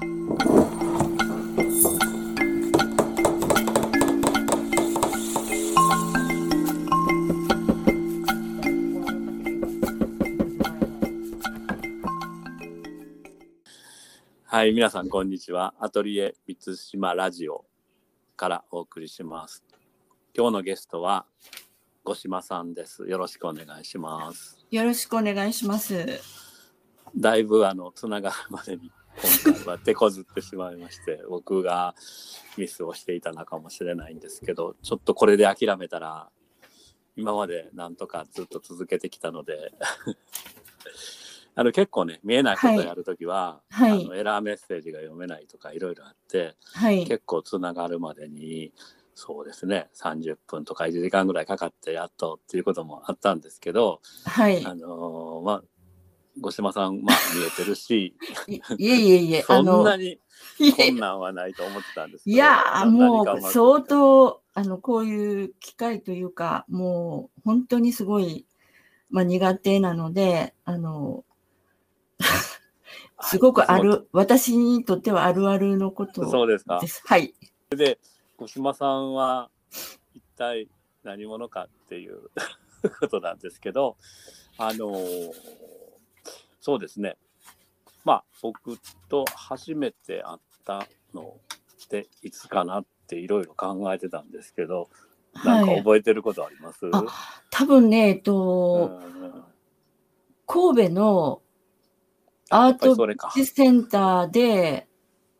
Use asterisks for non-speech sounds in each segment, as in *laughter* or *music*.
はい、皆さんこんにちは。アトリエ満島ラジオからお送りします。今日のゲストは五島さんです。よろしくお願いします。よろしくお願いします。だいぶあのつながるまでに今回は手こずってしまいまして、*laughs* 僕がミスをしていたのかもしれないんですけど、ちょっとこれで諦めたら今までなんとかずっと続けてきたので。*laughs* あの結構ね見えないことやるときは、はいあのエラーメッセージが読めないとかいろいろあって、はい。結構つながるまでにそうですね30分とか1時間ぐらいかかってやっとっていうこともあったんですけど、はい。あのーまあ五島さん、まあ、見えてるしいいえいえいえ、*laughs* そんなの、にい困難はないと思ってたんですけどいやー、もう相当当、あの、こういう機会というか、もう本当にすごい、まあ苦手なので、あの、*laughs* すごくある、私にとってはあるあるのことそうですかです。はい。五島さんは一体何者かっていうことなんですけどあのーそうですね。まあ僕と初めて会ったのっていつかなっていろいろ考えてたんですけどなんかはい。覚えてることあります、あ多分ね、えっうと、ん。神戸のアートセンターで、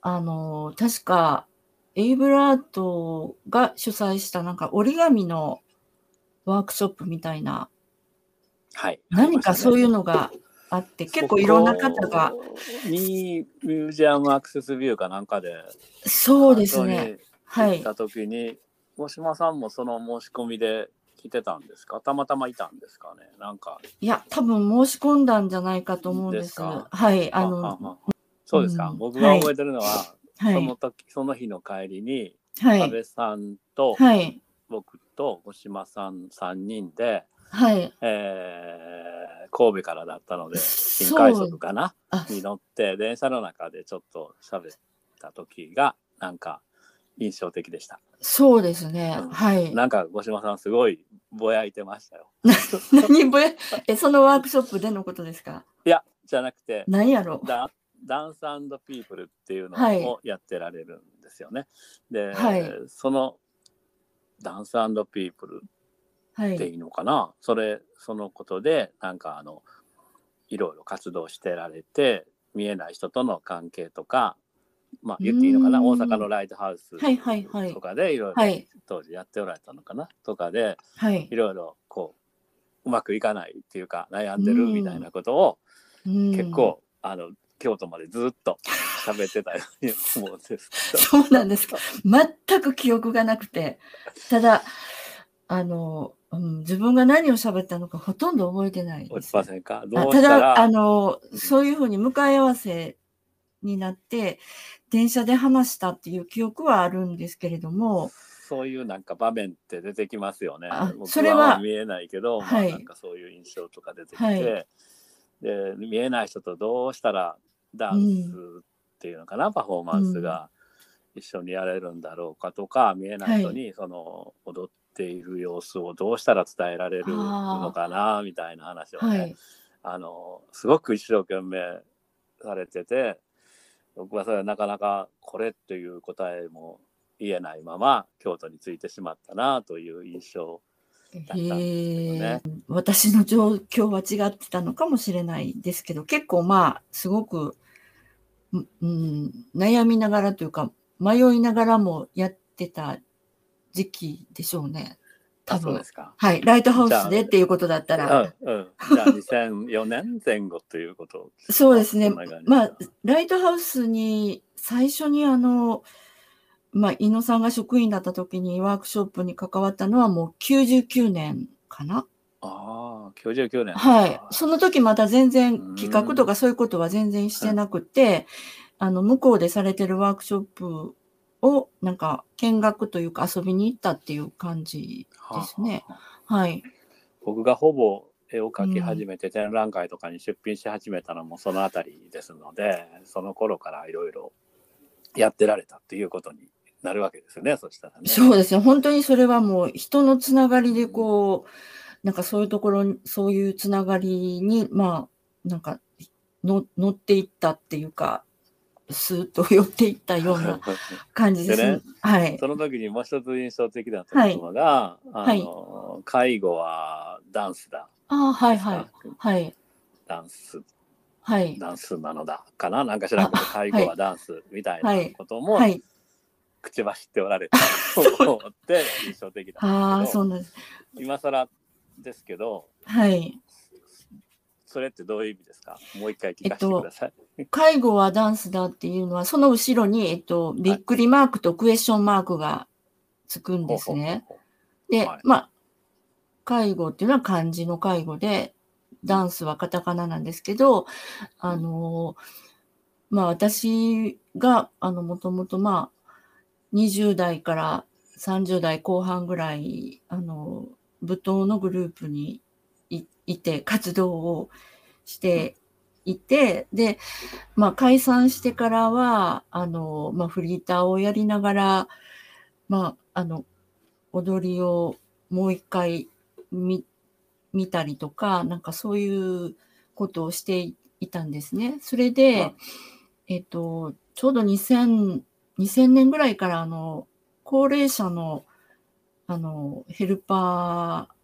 あの、確か、エイブラートが主催したなんか折り紙のワークショップみたいな、はい。何かそういうののがあって、結構いろんな方が、にミュージアムアクセスビューかなんかでそうですね。行はい。った時に、大島さんもその申し込みで来てたんですか？たまたまいたんですかね？なんかいや、多分申し込んだんじゃないかと思うんです。はい。ああの、そうですか、うん僕が覚えてるのは、はいその。時その日の帰りにはい。安倍さんとはい。僕と五島さん3人で、はい。えー神戸からだったので新快速かな？あ、に乗って電車の中でちょっと喋った時がなんか印象的でした。そうですねうん。はい。なんか五島さんすごいぼやいてましたよ。*laughs* 何ぼや、え、そのワークショップでのことですか？いやじゃなくて何やろダダンスピープルっていうのはいをやってられるんですよね。で、はいそのダンスピープルはい。っていいのかな、それそのことでなんかあのいろいろ活動してられて見えない人との関係とかまあ言っていいのかな？大阪のライトハウスはいはいはいとかでいろいろはい。当時やっておられたのかな？とかではいい。ろいろこううまくいかないっていうか悩んでるみたいなことをうん結構、あの京都までずっと喋ってたように *laughs* 思うんです。そうなんですか。全く記憶がなくて、ただ、あの、うん、自分が何を喋ったのかほとんど覚えてないです。落ち。ませんか？どあうしたら？ただ、あのう、ん。そういうふうに向かい合わせになって、電車で話したっていう記憶はあるんですけれども、そういうなんか場面って出てきますよね。それは見えないけど、はい。まあ、なんかそういう印象とか出てきて、はい。で見えない人とどうしたらダンスっていうのかな、パフォーマンスが一緒にやれるんだろうかとか、見えない人にその踊っている様子をどうしたら伝えられるのかなみたいな話をね、はい。あのすごく一生懸命されてて僕はそれはなかなかこれっていう答えも言えないまま京都に着いてしまったなという印象だったんですよへねえ。私の状況は違ってたのかもしれないですけど、結構まあ、すごく、うんうん、悩みながらというか、迷いながらもやってた時期でしょうね。多分。はい。ライトハウスでっていうことだったうんら。うん、じゃあ2004年前後ということそうですねまあ、ライトハウスに最初にあの、まあ、井野さんが職員だった時にワークショップに関わったのはもう99年かな。ああ99年はい。その時まだ全然企画とかそういうことは全然してなくて、あの、向こうでされてるワークショップをなんか見学というか遊びに行ったっていう感じですね。はい。僕がほぼ絵を描き始めて展覧会とかに出品し始めたのもそのあたりですので、その頃からいろいろやってられたっていうことになるわけですよね、そしたらね。そうですね。本当にそれはもう人のつながりでこう、なんかそういうところに、そういうつながりに、まあ、なんかの乗っていったっていうか、スーッと寄っていったような *laughs* 感じです。でねはい。その時にもう一つ印象的だったのが、はいあの介護はダンスだ。ああ、はいはい。はい。ダンス、はい。ダンスなのだかな？なんか知らんけど、あ介護はダンスみたいなこともはい。口走っておられた *laughs* と思って印象的だったんですけど、そうなんです。今更ですけど、はい。それってどういう意味ですか？もう一回聞かせてください。介護はダンスだっていうのは、その後ろに、えっと、びっくりマークとクエスチョンマークがつくんですね。で、はいまあ、介護っていうのは漢字の介護で、ダンスはカタカナなんですけど、あの、まあ私が、あの、もともとまあ、20代から30代後半ぐらい、あの、舞踏のグループにいいて、活動をしていて、で、まあ解散してからは、あの、まあフリーターをやりながら、まあ、あの、踊りをもう一回見見たりとか、なんかそういうことをしていいたんですね。それで、うんえっと、ちょうど2000、2000年ぐらいから、あの、高齢者の、あの、ヘルパー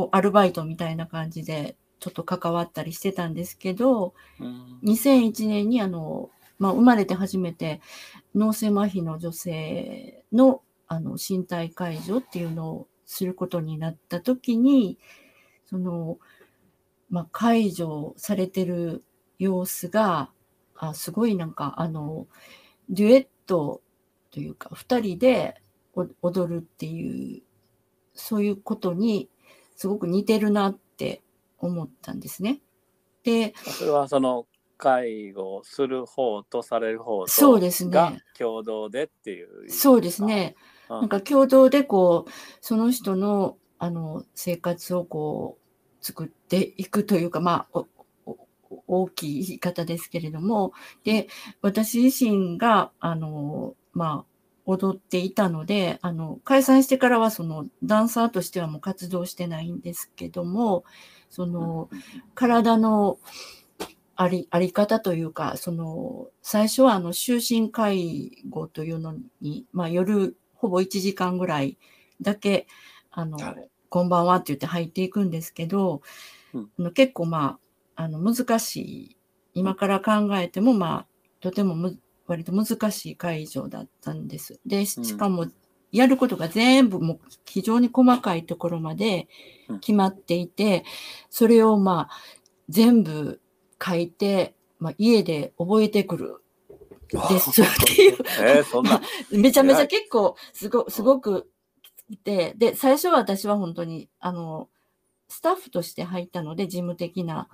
をアルバイトみたいな感じで、ちょっと関わったりしてたんですけど、うん。2001年にあの、まあ、生まれて初めて脳性麻痺の女性のあの身体介助っていうのをすることになった時にその、まあ、介助されてる様子があすごいなんかあのデュエットというか2人でお踊るっていうそういうことにすごく似てるなって思ったんですね。で、それはその介護する方とされる方とそうですねが共同でっていう。そうです。ね。うん、なんか共同でこう、その人のあの生活をこう作っていくというか、まあ、大きい言い方ですけれども、で、私自身が、あの、まあ、踊っていたので、あの、解散してからはそのダンサーとしてはもう活動してないんですけども、その、体のありあり方というか、その、最初はあの、就寝介護というのに、まあ夜、ほぼ1時間ぐらいだけ、あの、はい。こんばんはって言って入っていくんですけど、うん。結構まあ、あの、難しい、今から考えてもまあ、とてもむ割と難しい会場だったんです。で、しかも、やることが全部もう非常に細かいところまでうん。決まっていて、それをまあ、全部書いて、まあ、家で覚えてくる。です。*laughs* っていう。え。*laughs* めちゃめちゃ結構すごすごくいて、で、最初は私は本当に、あの、スタッフとして入ったので、事務的な、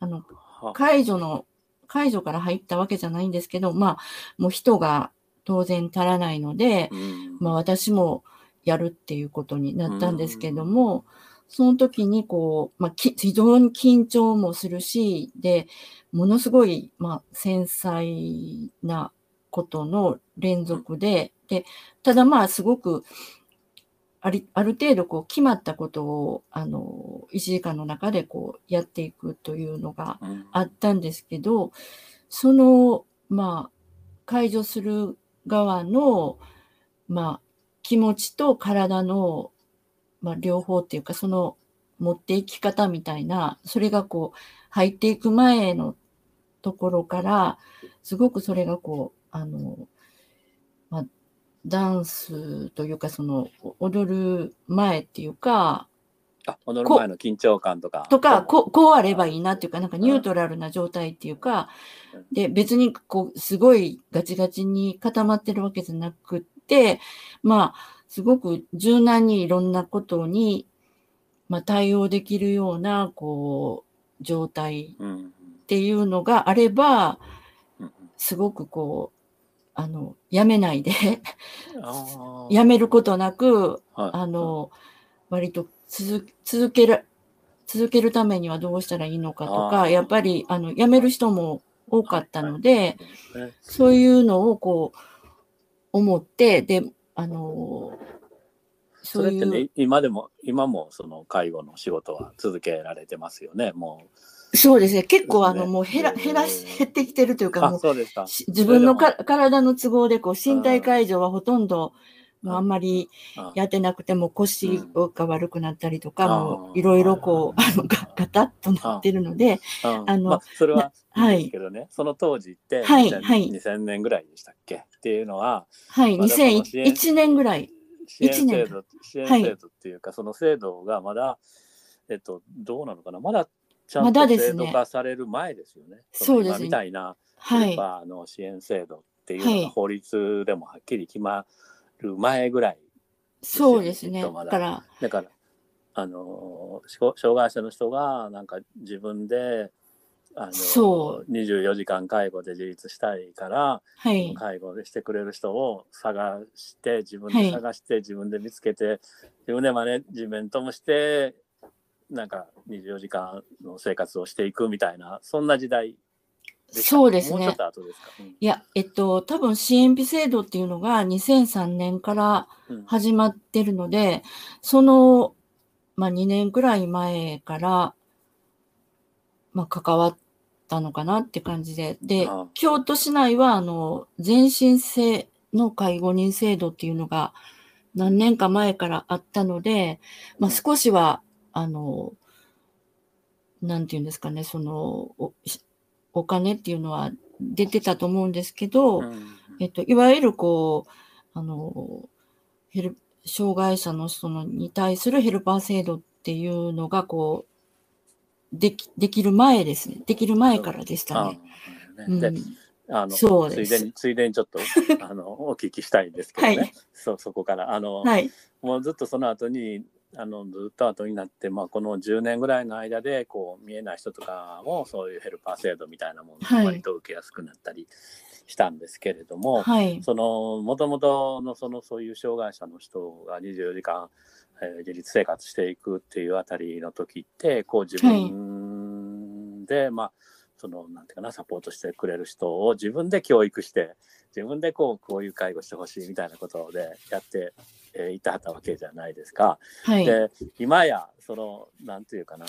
あの、は。解除の、解除から入ったわけじゃないんですけど、まあ、もう人が当然足らないので、うん。まあ私もやるっていうことになったんですけども、その時にこう、まあ、き非常に緊張もするし、で、ものすごい、まあ、繊細なことの連続で、で、ただまあ、すごく、あり、ある程度こう決まったことを、あの、1時間の中でこうやっていくというのがうん。あったんですけど、その、まあ、解除する側の、まあ、気持ちと体の、まあ、両方っていうか、その持っていき方みたいな、それがこう、入っていく前のところから、すごくそれがこう、あの、まあ、ダンスというか、その、お踊る前っていうか、あ踊る前の緊張感とか。とか、こう、こうあればいいなっていうか、なんかニュートラルな状態っていうか、で、別にこう、すごいガチガチに固まってるわけじゃなくって、まあ、すごく柔軟にいろんなことに、まあ、対応できるような、こう、状態うん。っていうのがあれば、うん。すごくこう、あの、やめないで、*laughs* やめることなく、はい。あの、割と続続ける、続けるためにはどうしたらいいのかとか、やっぱり、あの、辞める人も多かったので、はい。はいそういうのをこう思って、で、あの、それってそういう、ね、今でも、今もその介護の仕事は続けられてますよね、もそうですね、結構あの、もう減ら、減らし、減ってきてるというう。か、あ、もうそうですか。し自分のか体の都合で、こう、身体介助はほとんど、もうああんまりあやってなくても腰が悪くなったりとか、うん。もういろいろこう、あの、ガガタッとなってるので、うん。あのまあ、それはない。けどね、その当時って2000、はいはい。2000年ぐらいでしたっけ？っていうのは、はい、まだその支援2001年ぐらい。支援制度、支援はい制度っていうか、その制度がまだ、えっと、どうなのかな、まだちゃんまだとですね制度化される前ですよね。そうですねの今みたいな、はい。の支援制度っていうのはいが法律でもはっきり決まる前ぐらい。そうですね。だだから、だから、あの、障障害者の人が、なんか自分で、あのそ24時間介護で自立したいから、はい。介護でしてくれる人を探して自分はいで探して、自分で見つけて自分でマネジメントもしてなんか24時間の生活をしていくみたいなそんな時代そうですね。もうちょっと後ですか、うん。いや、えっと、多分支援費制度っていうのが2003年からうん。始まってるので、その、まあ2年くらい前から、まあ関わったのかなって感じで。でああ、京都市内は、あの、全身制の介護人制度っていうのが何年か前からあったので、まあうん。少しは、あの、なんていうんですかね、その、おお金っていうのは出てたと思うんですけど、うん。えっと、いわゆるこう、あの、ヘル、障害者の人のに対するヘルパー制度っていうのが、こう、でき、できる前ですね。できる前からでしたあね。あうん、であのそうです。ついでについでにちょっとあのお聞きしたいんですけどね、はい。そうそこから。あの、はい。もうずっとその後にあのずっと後になって、まあ、この10年ぐらいの間でこう見えない人とかもそういうヘルパー制度みたいなものはい。を割と受けやすくなったりしたんですけれども、もともとのそのそういう障害者の人が24時間、えー自立生活していくっていうあたりの時ってこう自分で、まあそのなんていうかなサポートしてくれる人を自分で教育して自分でこうこういう介護してほしいみたいなことでやって、えーいたわけじゃないですか。はい。で今やそのなんていうかな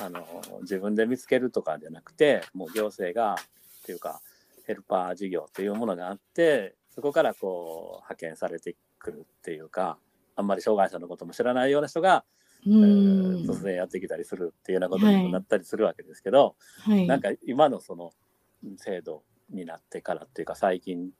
あの自分で見つけるとかじゃなくてもう行政がっていうかヘルパー事業というものがあってそこからこう派遣されてくるっていうかあんまり障害者のことも知らないような人が、うえーん。突然やってきたりするっていうようなことにもなったりするわけですけど、はい。なんか今のその制度になってからっていうか最近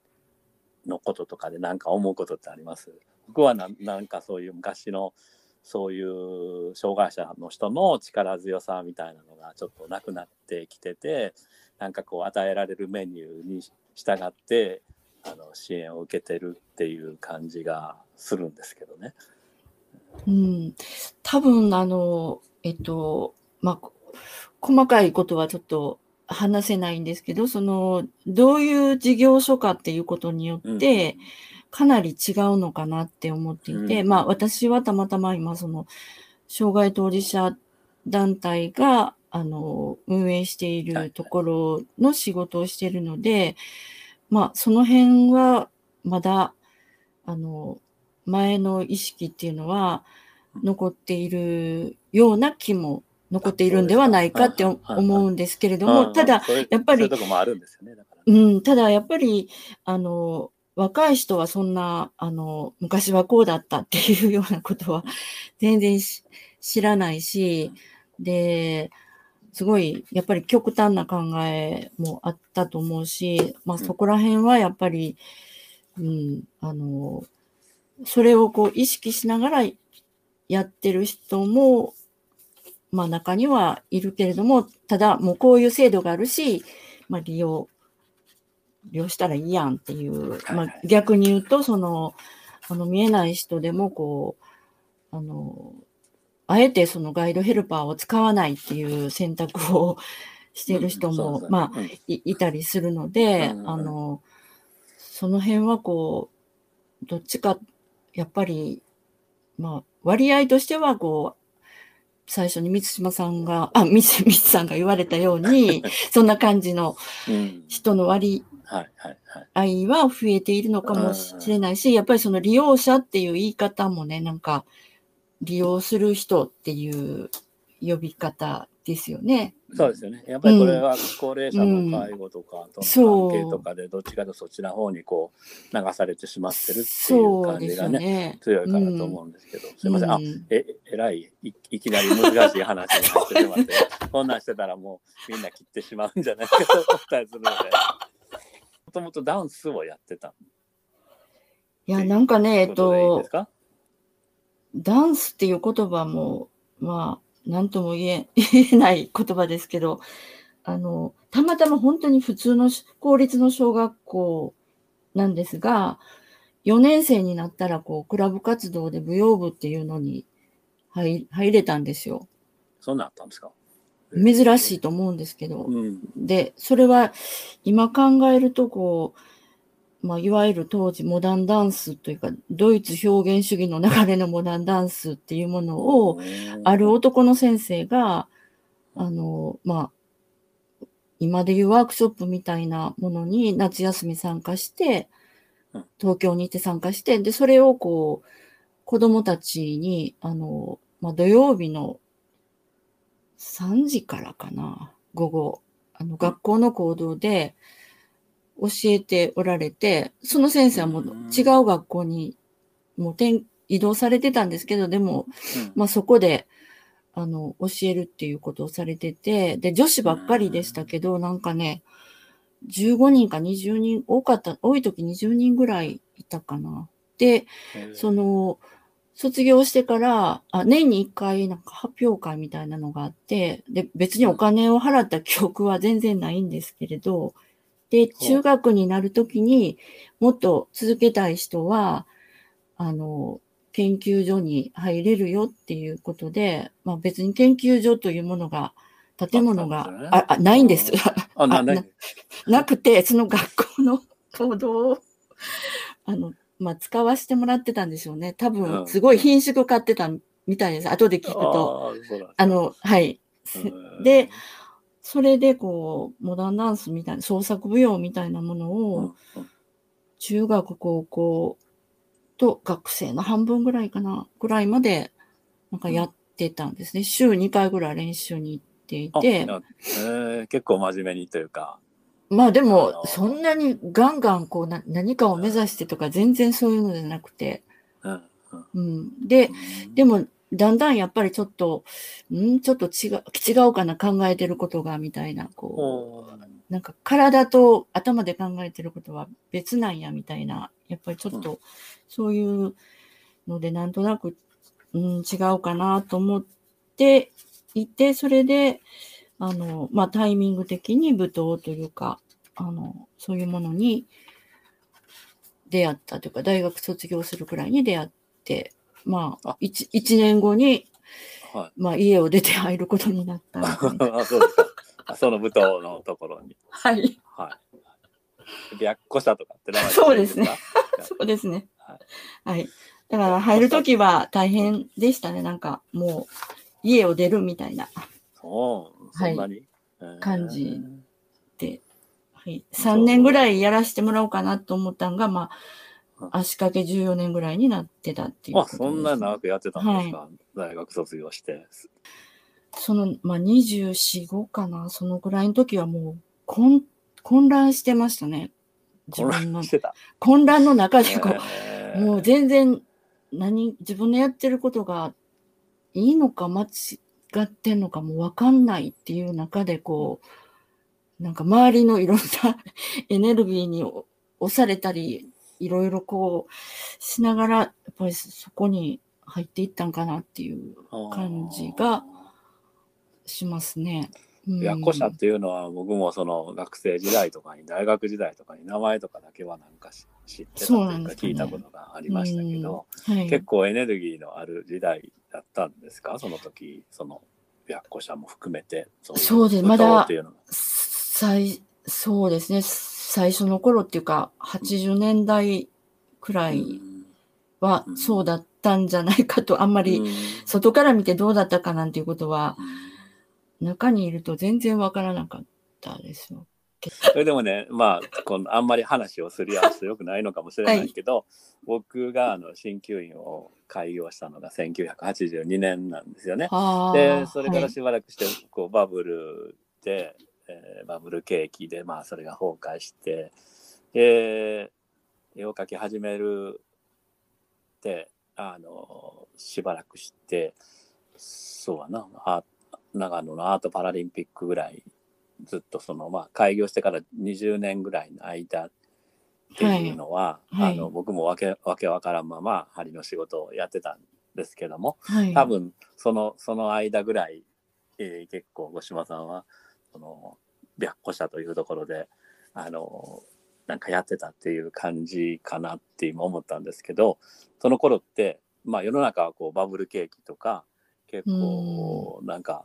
のこととかで何か思うことってあります？僕はななんかそういう昔のそういう障害者の人の力強さみたいなのがちょっとなくなってきててなんかこう与えられるメニューに従ってあの支援を受けてるっていう感じがするんですけどね。うん。多分、あの、えっと、まあ、こ細かいことはちょっと話せないんですけど、その、どういう事業所かっていうことによって、かなり違うのかなって思っていて、うんまあ私はたまたま今その障害当事者団体があの運営しているところの仕事をしているので、まあその辺はまだあの前の意識っていうのは残っているような気も残っているんではないかって思うんですけれども、うんただ、やっぱりそういうとこもあるんただやっぱり、あの、若い人はそんな、あの、昔はこうだったっていうようなことは全然し知らないし、で、すごい、やっぱり極端な考えもあったと思うし、まあうん。そこら辺はやっぱり、うん、あの、それをこう意識しながらやってる人も、まあ中にはいるけれども、ただもうこういう制度があるし、まあ利用、利用したらいいやんっていう、はいまあ逆に言うと、その、あの見えない人でもこう、あの、あえてそのガイドヘルパーを使わないっていう選択をしている人も、まあ、うん。いいたりするので、あの、その辺はこう、どっちか、やっぱり、まあ、割合としてはこう、最初に満島さんが、あ、みつ、みつさんが言われたように、*laughs* そんな感じのうん。人の割。合は増えているのかもしれないし、やっぱりその利用者っていう言い方もね、なんか、利用する人っていう呼び方ですよね。そうですよね。やっぱりこれは高齢者の介護とかとの関係とかで、どっちかとそっちの方にこう流されてしまってるっていう感じがね、よね。強いかなと思うんですけど、すいません。あうん。え、えらい。い、いきなり難しい話になってしまって、*laughs* こんなんしてたらもうみんな切ってしまうんじゃないかと思ったりするので、もともとダンスをやってたいや、なんかね、えっとダンスっていう言葉も、まあ、なんとも言え、言えない言葉ですけど、あの、たまたま本当に普通のし公立の小学校なんですが、4年生になったら、こう、クラブ活動で舞踊部っていうのに入入れたんですよ。そんなんあったんですか？珍しいと思うんですけど。うん。で、それは今考えると、こう、まあ、いわゆる当時モダンダンスというか、ドイツ表現主義の流れのモダンダンスっていうものを、ある男の先生が、あの、まあ、今でいうワークショップみたいなものに夏休み参加してうん、東京に行って参加して、で、それをこう、子供たちに、あの、まあ、土曜日の3時からかな、午後、あの、学校の行動で教えておられて、その先生はもう違う学校にもう転移動されてたんですけど、でも、うん。まあそこで、あの、教えるっていうことをされてて、で、女子ばっかりでしたけど、なんかね、15人か20人、多かった、多い時20人ぐらいいたかな。で、その、卒業してから、あ年に1回なんか発表会みたいなのがあって、で、別にお金を払った記憶は全然ないんですけれど、で、中学になるときにもっと続けたい人は、あの、研究所に入れるよっていうことで、まあ別に研究所というものが、建物が、ねああないんです。あ、な、あなな、*laughs* なくて、その学校の *laughs* 行動を、あの、まあ、使わせてもらってたんでしょうね。多う分、んすごい品種買ってたみたいです。後で聞くと。ああの、はい。うんで、それで、こう、モダンダンスみたいな、創作舞踊みたいなものうん。を、中学、高校と学生の半分ぐらいかな、ぐらいまで、なんかやってたんですね。週2回ぐらい練習に行っていあて。えー結構真面目にというか、まあでも、そんなにガンガンこうな何かを目指してとか全然そういうのじゃなくて。うんうん。うん、で、でも、だんだんやっぱりちょっと、ん？ちょっと違う、違うかな考えてることが、みたいな、こう、なんか体と頭で考えてることは別なんや、みたいな、やっぱりちょっうと、そういうので、なんとなく、うん、違うかなと思っていて、それで、あの、まあ、タイミング的に舞踏というか、あの、そういうものに出会ったというか、大学卒業するくらいに出会って、まああ、一一年後に、はい。まあ、家を出て入ることになった *laughs* そうですか。あその舞踏のところに。はい。はい。白虎社とかって名前そうですねか。そうですねはい。はい。だから入るときは大変でしたね。なんかもう家を出るみたいなそう、そんなに？感じえーで、はい。3年ぐらいやらせてもらおうかなと思ったんが、まうんあ、足掛け14年ぐらいになってたっていうこあ。そんな長くやってたんですか、大学卒業して。その、まあ、24、5かな？そのぐらいの時はもう混混乱してましたね。自混分の乱してた。混乱の中でこう、えーもう全然何、自分のやってることがいいのか間違ってんのかもわかんないっていう中でこう、なんか周りのいろんな *laughs* エネルギーに押されたり、いろいろこうしながら、やっぱりそこに入っていったんかなっていう感じがしますね。うん。白虎社っていうのは僕もその学生時代とかに大学時代とかに名前とかだけはなんかし知ってたとそうないうんか聞いたことがありましたけど、うん。はい、結構エネルギーのある時代だったんですか？その時その白虎社も含めてそうです。舞まだそうですね。最初の頃っていうか、80年代くらいはうん。そうだったんじゃないかと、あんまりうん。外から見てどうだったかなんていうことは、中にいると全然わからなかったですよ。それでもね、まあ、このあんまり話をすり合わせてよくないのかもしれないけど、僕があの鍼灸院を開業したのが1982年なんですよね。あ。で、それからはい。しばらくして、こう、バブルで、えーバブル景気で、まあ、それが崩壊して、で、絵を描き始めるって、あの、しばらくして、そうやな、あ長野のアートパラリンピックぐらい、ずっとその、まあ、開業してから20年ぐらいの間っていうのは、はいはいあの、僕もわけ、わけわからんまま、針の仕事をやってたんですけども、はい、多分そのその間ぐらい、えー結構五島さんはその白虎社というところであのなんかやってたっていう感じかなって今思ったんですけどその頃って、まあ、世の中はこうバブル景気とか結構なんか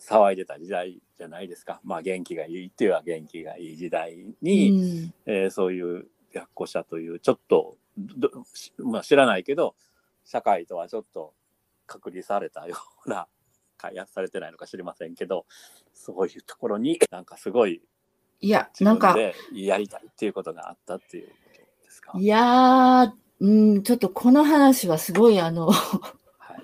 騒いでた時代じゃないですか、まあ、元気がいいっていうは元気がいい時代に、うん。えーそういう白虎社というちょっとまあ、知らないけど社会とはちょっと隔離されたような開発されてないのか知りませんけどそういうところに *laughs* なんかすごいいや、自なんか、やりたいっていうことがあったっていうことですか？いやー、うん、ちょっとこの話はすごい、あの、はい、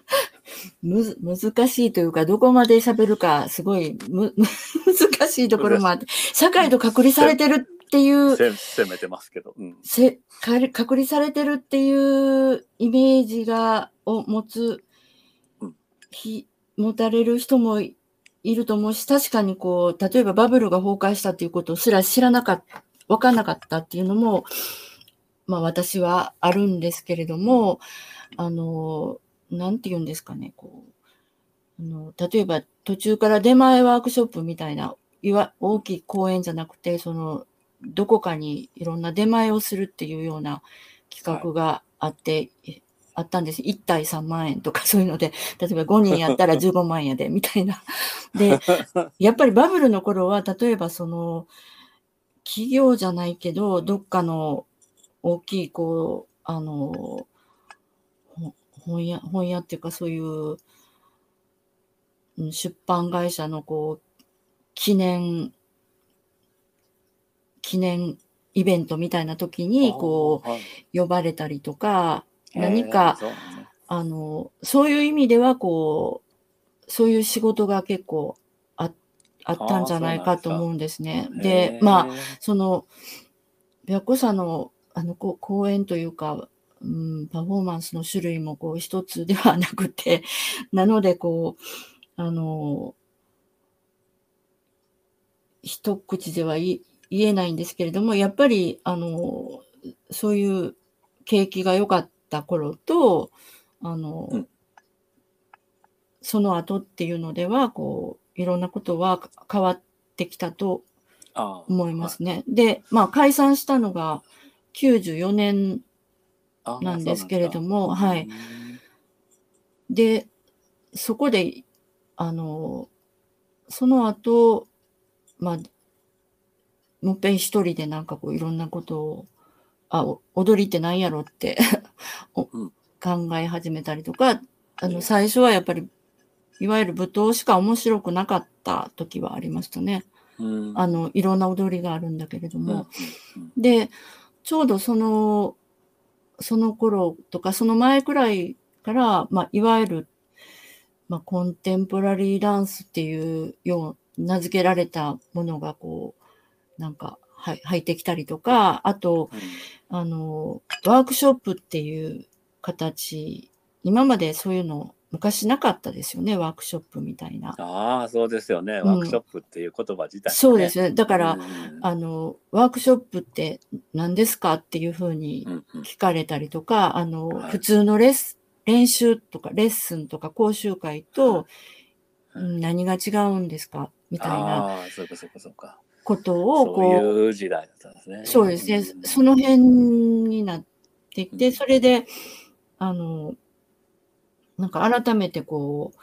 *laughs* むず難しいというか、どこまで喋るか、すごいむ *laughs* 難しいところもあって、社会と隔離されてるっていう、せ攻めてますけど、うん、せか隔離されてるっていうイメージが、を持つうん、ひ持たれる人もいると思うし、確かにこう、例えばバブルが崩壊したっていうことすら知らなかった、わかんなかったっていうのも、まあ私はあるんですけれども、あの、なんて言うんですかね、こう、あの例えば途中から出前ワークショップみたいな、いわ大きい公演じゃなくて、その、どこかにいろんな出前をするっていうような企画があって、あったんです。1体3万円とか *laughs* そういうので、例えば5人やったら *laughs* 15万円やで、みたいな。で、やっぱりバブルの頃は、例えばその、企業じゃないけど、どっかの大きい、こう、あの、ほ本屋、本屋っていうかそういう、うん出版会社のこう、記念、記念イベントみたいな時に、こう、呼ばれたりとか、何かあの、そういう意味では、こう、そういう仕事が結構ああったんじゃないかと思うんですね。で、まあ、その、白虎社の、あの、こう講演というか、うん、パフォーマンスの種類もこう一つではなくて、*laughs* なのでこう、あの、一口では言えないんですけれども、やっぱり、あの、そういう景気が良かった頃と、あの、うん。その後っていうのでは、こう、いろんなことは変わってきたと思いますね。で、まあ、解散したのが94年なんですけれどもはい。で、そこで、あの、その後、まあ、もっぺん一人でなんかこういろんなことを、あ、お踊りって何やろって *laughs* おうん考え始めたりとか、あええの、最初はやっぱり、いわゆる舞踏しか面白くなかった時はありましたね。うんあの、いろんな踊りがあるんだけれどうんも。で、ちょうどその、その頃とか、その前くらいから、まあ、いわゆる、まあ、コンテンポラリーダンスっていうよう、名付けられたものが、こう、なんか、はい、入ってきたりとか、あと、うんあの、ワークショップっていう形、今までそういうの昔なかったですよね、ワークショップみたいな。ああ、そうですよね。ワークショップっていう言葉自体、ね。そうですね。だから、うん。あの、ワークショップって何ですかっていうふうにうんうん。聞かれたりとか、あの、はい。普通のレッス練習とかレッスンとか講習会と、はい。うん何が違うんですか？みたいな。ああ、そうかそうかそうか。ことを、そうこいう時代だったんですね。う、そうですね。んその辺になってきて、うんそれで、あの、なんか改めてこう、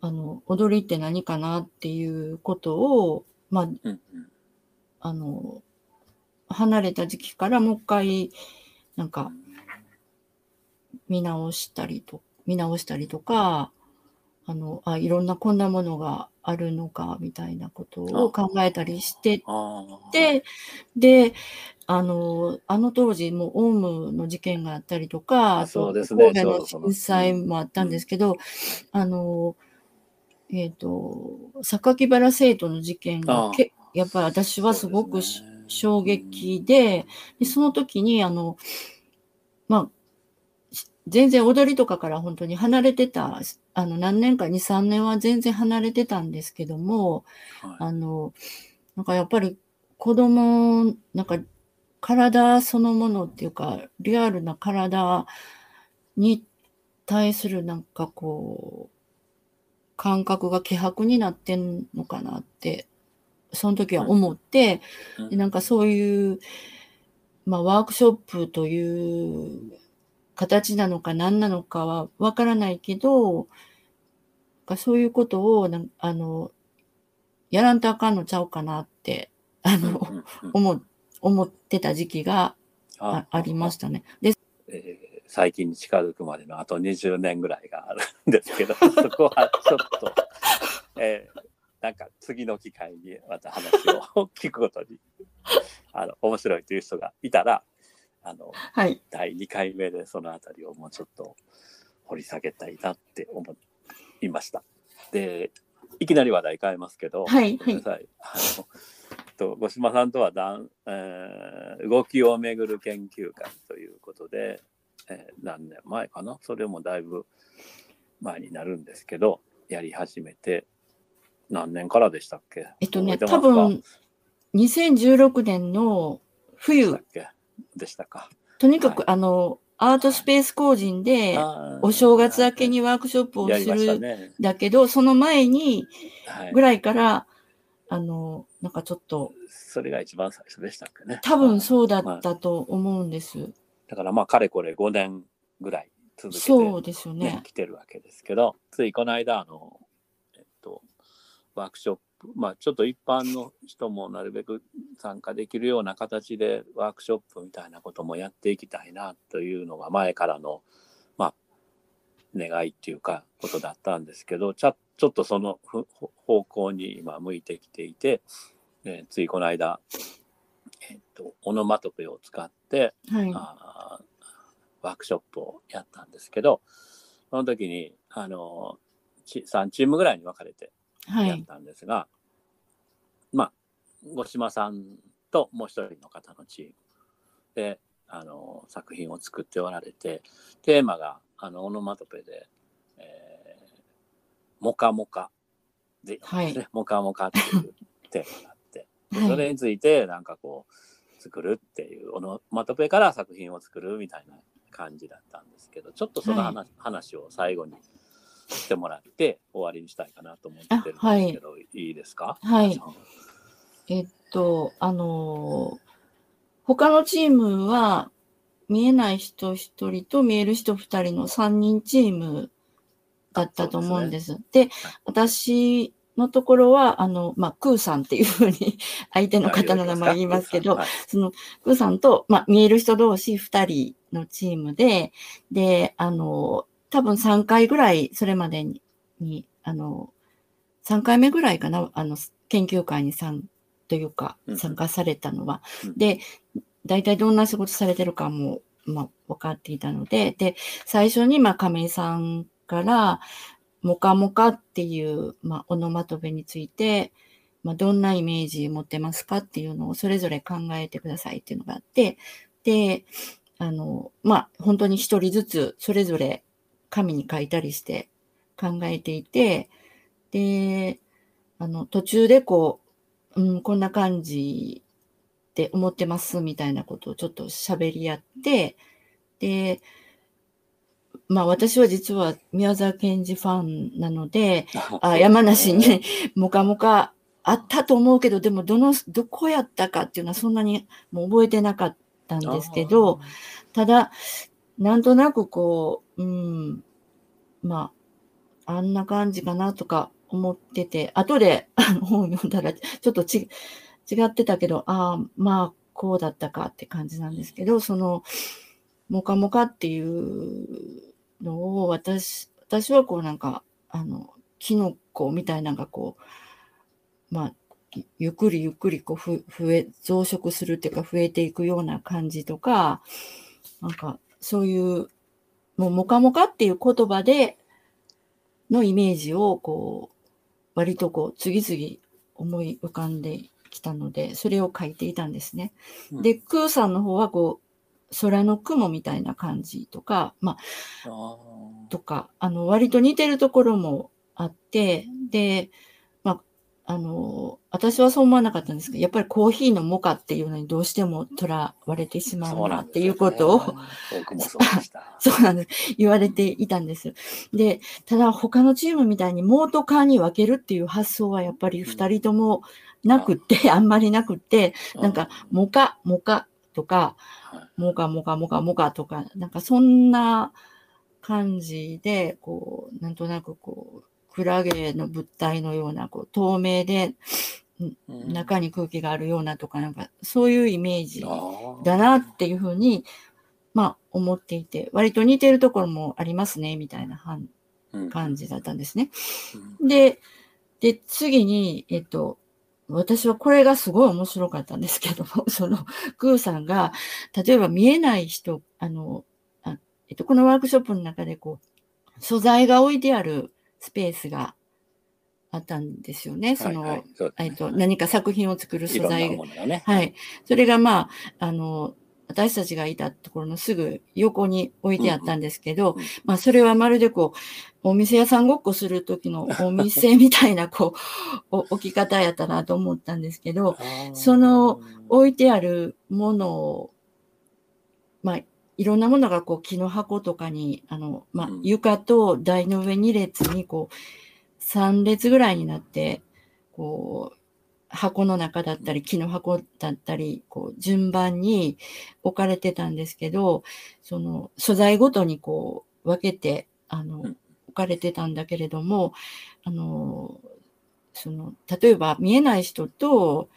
あの、踊りって何かなっていうことを、まあ、うんうんあの、離れた時期からもう一回、なんか、見直したりと、見直したりとか、あの、あ、いろんなこんなものがあるのか、みたいなことを考えたりしてああ。で、で、あの、あの当時もオウムの事件があったりとか、ああとそうですね。神戸の震災もあったんですけど、あの、えっ、と、榊原生徒の事件がけ、やっぱり私はすごくね。衝撃で、で、その時に、あの、まあ、し全然踊りとかから本当に離れてた、あの、何年か、2、3年は全然離れてたんですけども、はい。あの、なんかやっぱり子供、なんか体そのものっていうか、リアルな体に対するなんかこう、感覚が希薄になってんのかなって、その時は思って、うん。でなんかそういう、まあワークショップという形なのか何なのかはわからないけど、そういうことをなんあの、やらんとあかんのちゃうかなって、あの、思、思ってた時期があありましたね。で、えー最近に近づくまでのあと20年ぐらいがあるんですけど、*laughs* そこはちょっと、えーなんか次の機会にまた話を聞くことに、あの、面白いという人がいたら、あの、はい。第2回目でそのあたりをもうちょっと掘り下げたいなって思いました。で、いきなり話題変えますけど、はいごめんなさい。あのと五島さんとはだん、えー動きをめぐる研究会ということで、えー何年前かな？それもだいぶ前になるんですけどやり始めて何年からでしたっけ？えっとね、多分、2016年の冬っ、け？でしたか。とにかく、はいあの、アートスペース工人で、お正月明けにワークショップをするね。だけど、その前に、はいぐらいから、あの、なんかちょっと、それが一番最初でしたっけね。多分そうだはいったと思うんです。だからまあかれこれ5年ぐらい続けて、そうですよねね。来てるわけですけどついこの間あの、えっと、ワークショップまあちょっと一般の人もなるべく参加できるような形でワークショップみたいなこともやっていきたいなというのが前からのまあ願いっていうかことだったんですけどちょっとそのふ方向に今向いてきていて、えーついこの間、えっと、オノマトペを使ってはい。あーワークショップをやったんですけど、その時に、あの、ち3チームぐらいに分かれてはい。やったんですが、まあ、五島さんともう一人の方のチーム。で、あの、作品を作っておられて、テーマが、あの、オノマトペで、えー、モカモカ。で、はい。ね、*laughs* モカモカっていうテーマがあって、ではい。それについてなんかこう作るっていうオノマトペから作品を作るみたいな感じだったんですけどちょっとその話,、話を最後にしてもらって終わりにしたいかなと思ってるんですけど、い、いですか？はい。えっと、あのー他のチームは、見えない人一人と見える人二人の三人チームだったと思うんです。で私のところは、あの、まあ、クーさんっていうふうに *laughs* 相手の方の名前言いますけど、はいその、クーさんと、まあ、見える人同士二人のチームで、で、あの、多分3回ぐらい、それまでに、にあの、3回目ぐらいかな、あの、研究会に参、というかう、ん参加されたのは。うんで、大体どんな仕事されてるかも、まあ、分かっていたので、で、最初に、まあ、亀井さんから、モカモカっていう、まあ、オノマトペについて、まあ、どんなイメージ持ってますかっていうのをそれぞれ考えてくださいっていうのがあって、で、あの、まあ、本当に一人ずつそれぞれ紙に書いたりして考えていて、で、あの、途中でこう、うん、こんな感じって思ってますみたいなことをちょっと喋り合って、で、まあ私は実は宮沢賢治ファンなので、あ山梨にもかもかあったと思うけど、でもどの、どこやったかっていうのはそんなにもう覚えてなかったんですけど、ただ、なんとなくこう、うん、まあ、あんな感じかなとか思ってて、後で本読んだら、ちょっとち違ってたけど、ああ、まあ、こうだったかって感じなんですけど、その、モカモカっていうのを私、私はこうなんか、あの、キノコみたいなのがこう、まあ、ゆっくりゆっくりこうふ増え、増殖するっていうか増えていくような感じとか、なんかそういう、もうモカモカっていう言葉でのイメージをこう、割とこう次々思い浮かんできたので、それを書いていたんですね。うんで、クーさんの方はこう、空の雲みたいな感じとか、まあ、あとか、あの、割と似てるところもあって、で、まあ、あの、私はそう思わなかったんですけど、やっぱりコーヒーのモカっていうのにどうしてもとらわれてしまうなっていうことを、そうなんです。*laughs* 言われていたんです。で、ただ他のチームみたいにモートカーに分けるっていう発想はやっぱり二人ともなくって、あんまりなくって、なんか、モカ、モカとか、はい。モカモカモカモカとか、なんかそんな感じで、こう、なんとなくこう、クラゲの物体のような、こう、透明でうん。中に空気があるようなとか、なんかそういうイメージだなっていうふうに、まあ思っていて、割と似てるところもありますね、みたいな感じだったんですね。うん。で、で、次に、えっと、私はこれがすごい面白かったんですけども、*laughs* その、クーさんが、例えば見えない人、あの、あえっと、このワークショップの中で、こう、素材が置いてあるスペースがあったんですよね。その、はいはいそねえっと、何か作品を作る素材ね。はい。それがまあ、あの、私たちがいたところのすぐ横に置いてあったんですけど、うんうんまあそれはまるでこう、お店屋さんごっこする時のお店みたいなこう、*laughs* お置き方やったなと思ったんですけど、その置いてあるものを、まあ、いろんなものがこう木の箱とかに、あの、まあうん、床と台の上2列にこう、3列ぐらいになって、こう、箱の中だったり、木の箱だったり、こう、順番に置かれてたんですけど、その、素材ごとにこう、分けて、あのうん、置かれてたんだけれども、あの、その、例えば見えない人と、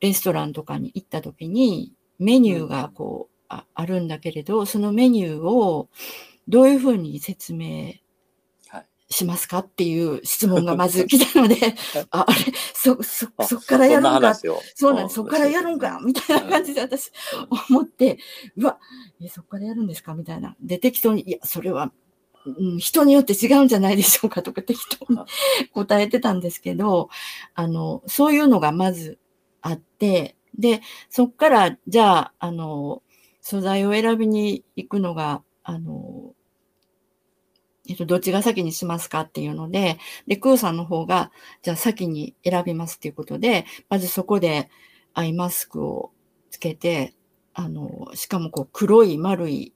レストランとかに行った時に、メニューがこう、ああるんだけれど、そのメニューをどういうふうに説明はい。しますかっていう質問がまず来たので、あ、あれ、そ、そ、あそっからやるんか？そうなんです。そっからやるんか？みたいな感じで私思って、うわ、え、そっからやるんですか？みたいな。で、適当に、いや、それは、うん、人によって違うんじゃないでしょうかとか適当にあ答えてたんですけど、あの、そういうのがまずあって、で、そっから、じゃあ、あの、素材を選びに行くのが、あの、えっと、どっちが先にしますかっていうので、で、クーさんの方が、じゃあ先に選びますっていうことで、まずそこでアイマスクをつけて、あの、しかもこう黒い丸い、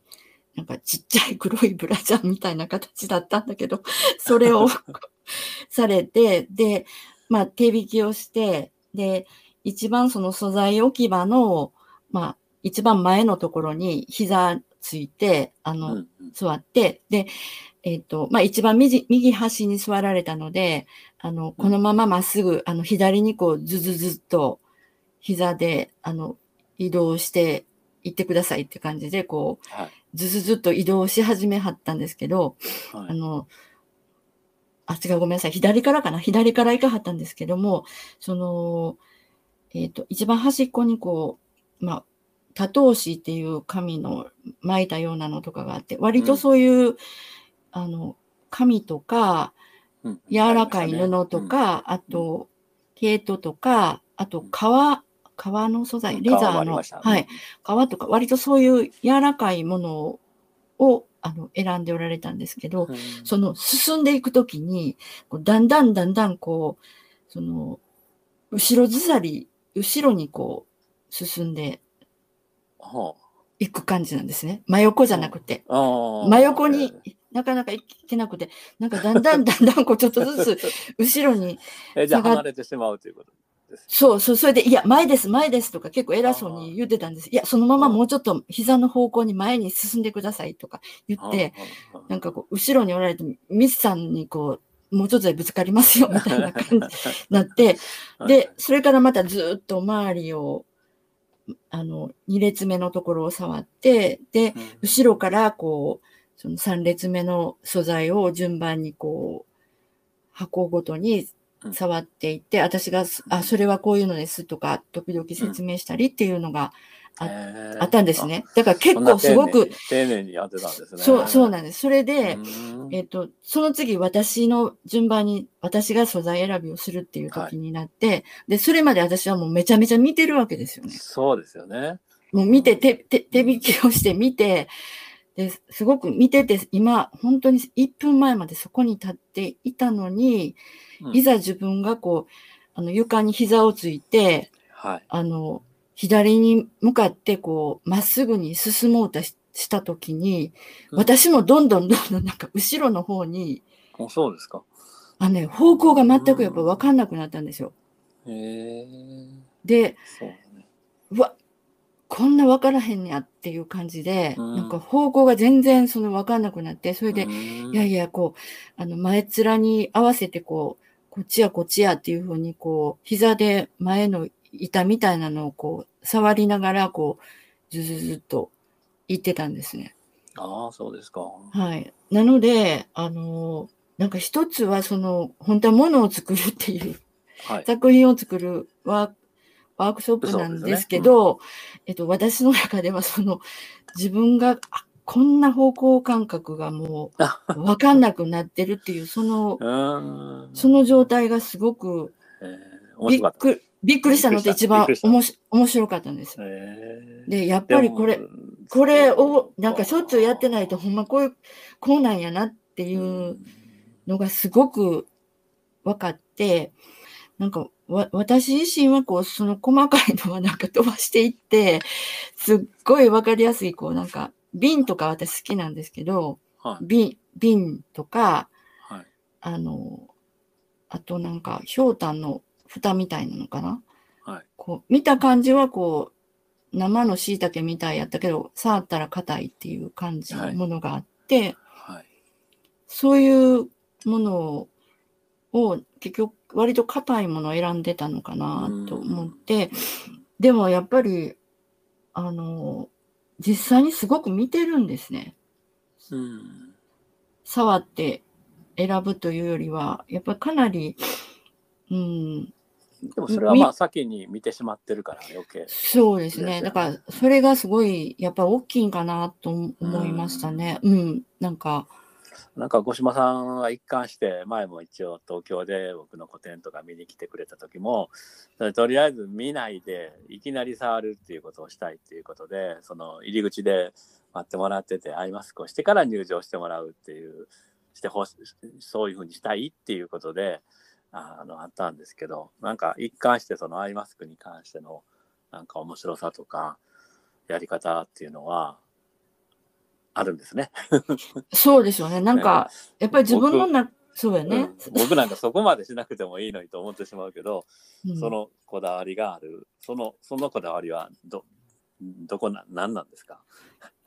なんかちっちゃい *laughs* 黒いブラジャーみたいな形だったんだけど、それを *laughs* されて、で、まあ手引きをして、で、一番その素材置き場の、まあ一番前のところに膝ついて、あの、座って、で、えっ、と、まあ、一番右右端に座られたので、あの、このまままっすぐ、あの、左にこう、ずずずっと、膝で、あの、移動して行ってくださいって感じで、こう、はい。ずずずっと移動し始めはったんですけど、はい。あの、あ、違う、ごめんなさい。左からかな？左から行かはったんですけども、その、えっ、と、一番端っこにこう、まあ、多頭紙っていう紙の巻いたようなのとかがあって、割とそういう、あの、紙とか、うん。柔らかい布とか、あと、毛糸とか、あと、革、革の素材、レザーの、はい、。革とか、割とそういう柔らかいものを、あの、選んでおられたんですけど、うん。その進んでいくときに、だんだんだんだんこう、その、後ろずさり、後ろにこう、進んではいく感じなんですね。真横じゃなくて。真横になかなか行けなくて、なんかだんだん *laughs* だんだんこうちょっとずつ後ろに、*laughs* えじゃあ離れてしまうということです。そうそう、それで、いや、前です、前ですとか結構偉そうに言ってたんです。いや、そのままもうちょっと膝の方向に前に進んでくださいとか言って、なんかこう、後ろにおられて、ミスさんにこう、もうちょっとでぶつかりますよ、みたいな感じになって、*laughs* で、それからまたずっと周りをあの、2列目のところを触って、で、うん。後ろからこう、その3列目の素材を順番にこう、箱ごとに触っていって、私が、あ、それはこういうのですとか、時々説明したりっていうのがああったんですね。だから結構すごく、丁寧にやってたんですね。そう、そうななんです。それで、んえっと、その次私の順番に私が素材選びをするっていう時になって、で、それまで私はもうめちゃめちゃ見てるわけですよね。そうですよね。もう見て、手、手、手引きをして見て、で、すごく見てて、今、本当に1分前までそこに立っていたのに、うんいざ自分がこう、あの、床に膝をついて、はい。あの、左に向かってこう、まっすぐに進もうとしした時に、うん私もどんどんどんどんなんか後ろの方に、あそうですか。あのね、方向が全くやっぱ分かんなくなったんですよ。へえ。で、そうね。うわ、こんな分からへんねやっていう感じで、うんなんか方向が全然その分かんなくなって、それで、うんいやいや、こう、あの、前面に合わせてこう、こっちやこっちやっていうふうに、こう、膝で前の板みたいなのをこう、触りながら、こう、ずずずっと言ってたんですね。ああ、そうですか。はい。なので、あの、なんか一つはその、本当は物を作るっていうはい。作品を作るワークワークショップなんですけど、えっと、私の中ではその、自分が、あこんな方向感覚がもう、*laughs* わかんなくなってるっていう、その。その状態がすごくびっ。くり、びっくりしたのって一番おもし面白かったんです。えーで、やっぱりこれこれをなんかしょっちゅうやってないと、ほんまこういう、こうなんやなっていうのがすごく分かって、なんかわ私自身はこう、その細かいのはなんか飛ばしていって、すっごい分かりやすい、こうなんか、瓶とか私好きなんですけど、はい。瓶、瓶とか、はい。あの、あとなんか、ひょうたんの蓋みたいなのかな？はい。こう、見た感じはこう、生の椎茸みたいやったけど、触ったら硬いっていう感じのものがあって、はい。そういうものを結局割と硬いものを選んでたのかなと思って、でもやっぱり、あの、実際にすごく見てるんですね。うん。触って選ぶというよりは、やっぱりかなり、うん、でもそれはまあ先に見てしまってるから余計。そうですね。だから、それがすごい、やっぱ大きいんかなと思いましたね。うん、なんか、なんか五島さんは一貫して前も一応東京で僕の個展とか見に来てくれた時もとりあえず見ないでいきなり触るっていうことをしたいっていうことでその入り口で待ってもらっててアイマスクをしてから入場してもらうっていうしてほしそういうふうにしたいっていうことであのあったんですけどなんか一貫してそのアイマスクに関してのなんか面白さとかやり方っていうのはあるんですね。*laughs* そうですよね。なんか、やっぱり自分のな、そうやね。うん僕なんかそこまでしなくてもいいのにと思ってしまうけど、うんそのこだわりがあるそのそのこだわりはどどこな何なんですか？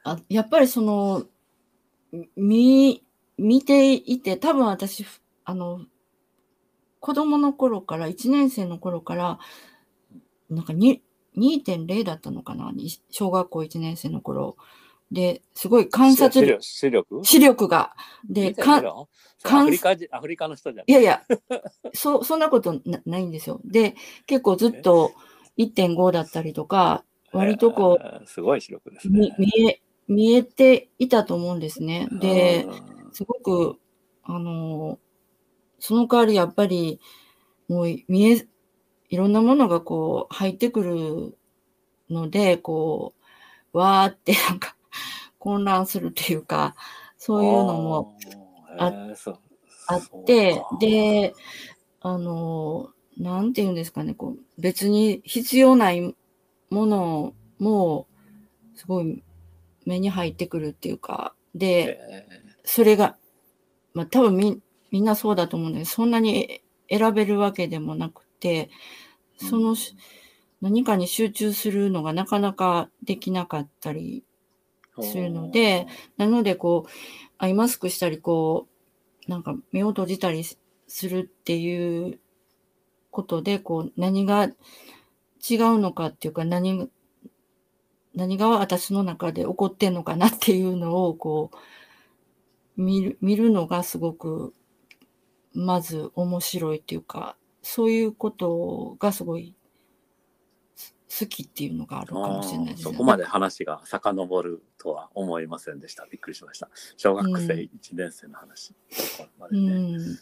あやっぱりその、見、見ていて、多分私、あの、子供の頃から、1年生の頃から、なんかに2.0だったのかな、に小学校1年生の頃。で、すごい観察力、視力視力？が。で、かんか観アフリカ人アフリカの人じゃいやいや、そ、そんなことなないんですよ。で、結構ずっと1.5だったりとか、割とこえーすごい視力ですね。見え、見えていたと思うんですね。で、うんすごく、あの、その代わりやっぱり、もう見え、いろんなものがこう入ってくるので、こう、わーってなんか混乱するっていうか、そういうのもああってで、あの、なんていうんですかね、こう、別に必要ないものも、すごい目に入ってくるっていうか、で、えそれが、まあ多分みみんなそうだと思うんだけど、そんなに選べるわけでもなくて、そのし何かに集中するのがなかなかできなかったりするので、なので、こう、アイマスクしたり、こう、なんか目を閉じたりするっていうことで、こう、何が違うのかっていうか、何何が私の中で起こってんのかなっていうのをこう見る見るのがすごくまず面白いっていうかそういうことがすごい好きっていうのがあるかもしれないですそこまで話が遡るとは思いませんでした。びっくりしました。小学生1年生の話。うん、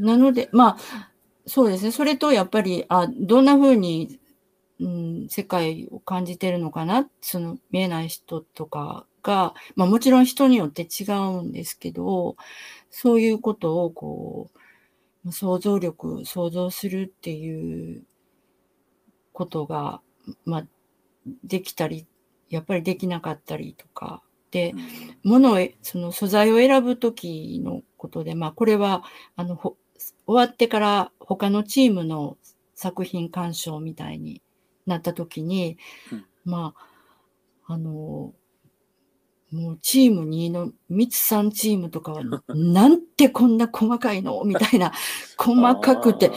なので、まあ、そうですね。それとやっぱり、あ、どんな風に、うん、世界を感じてるのかな、その見えない人とかが、まあもちろん人によって違うんですけど、そういうことをこう、想像力、想像するっていうことが、まあ、できたり、やっぱりできなかったりとか、で、ものを、その素材を選ぶときのことで、まあ、これは、あの、終わってから他のチームの作品鑑賞みたいになったときに、うん、まあ、あの、もうチーム2のミツさんチームとかは、なんてこんな細かいの？みたいな、*laughs* 細かくて、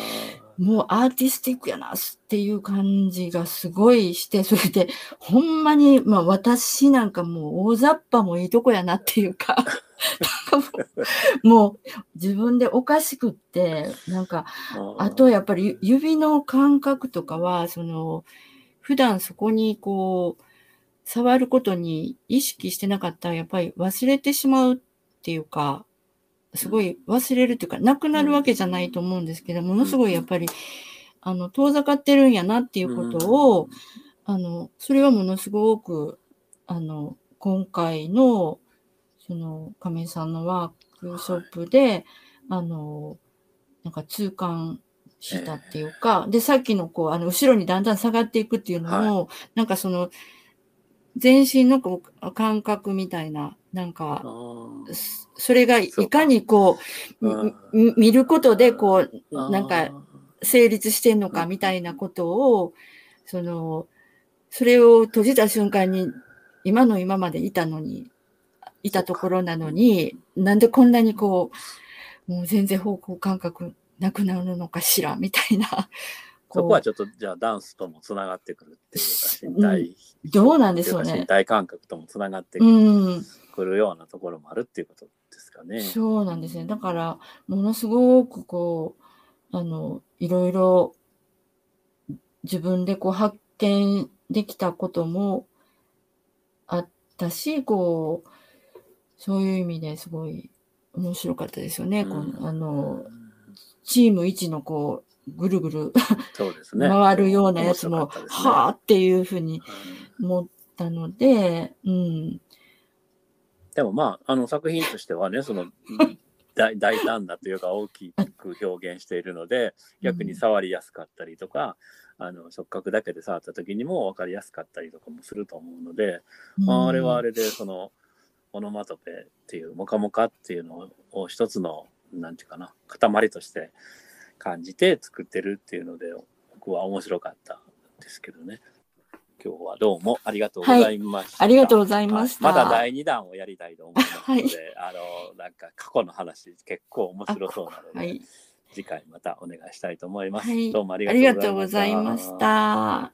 もうアーティスティックやなっていう感じがすごいして、それで、ほんまに、まあ私なんかもう大雑把もいいとこやなっていうか、*laughs* もう自分でおかしくって、なんか、あとやっぱり指の感覚とかは、その、普段そこにこう、触ることに意識してなかったら、やっぱり忘れてしまうっていうか、すごい忘れるっていうか、なくなるわけじゃないと思うんですけど、ものすごいやっぱり、あの、遠ざかってるんやなっていうことを、あの、それはものすごく、あの、今回の、その、亀井さんのワークショップで、あの、なんか痛感したっていうか、で、さっきのこう、あの、後ろにだんだん下がっていくっていうのも、なんかその、全身のこう感覚みたいな、なんか、それがいかにこう、見ることでこう、なんか成立してんのかみたいなことを、その、それを閉じた瞬間に、今の今までいたのに、いたところなのに、なんでこんなにこう、もう全然方向感覚なくなるのかしら、みたいな。そこはちょっとじゃあダンスともつながってくるっていうか身体、うん、どうなんでしょうね。身体感覚ともつながってくる,、ようなところもあるっていうことですかね。そうなんですね。だからものすごくこうあのいろいろ自分でこう発見できたこともあったしこうそういう意味ですごい面白かったですよね。うん、このあのチーム1のこうぐるぐるそうですね、回るようなやつも、ね、はあっていうふうに思ったので、うん。でもまあ、あの作品としてはね、その大大胆なというか大きく表現しているので、逆に触りやすかったりとか、うん、あの触覚だけで触った時にも分かりやすかったりとかもすると思うので、うん、まあ、あれはあれでそのオノマトペっていうモカモカっていうのを一つのなんていうかな塊として感じて作ってるっていうので僕は面白かったですけどね。今日はどうもありがとうございました。はい、ありがとうございました。まだ第2弾をやりたいと思いますので、*laughs* はい、あのなんか過去の話結構面白そうなので、はい、次回またお願いしたいと思います。どうもありがとうございました。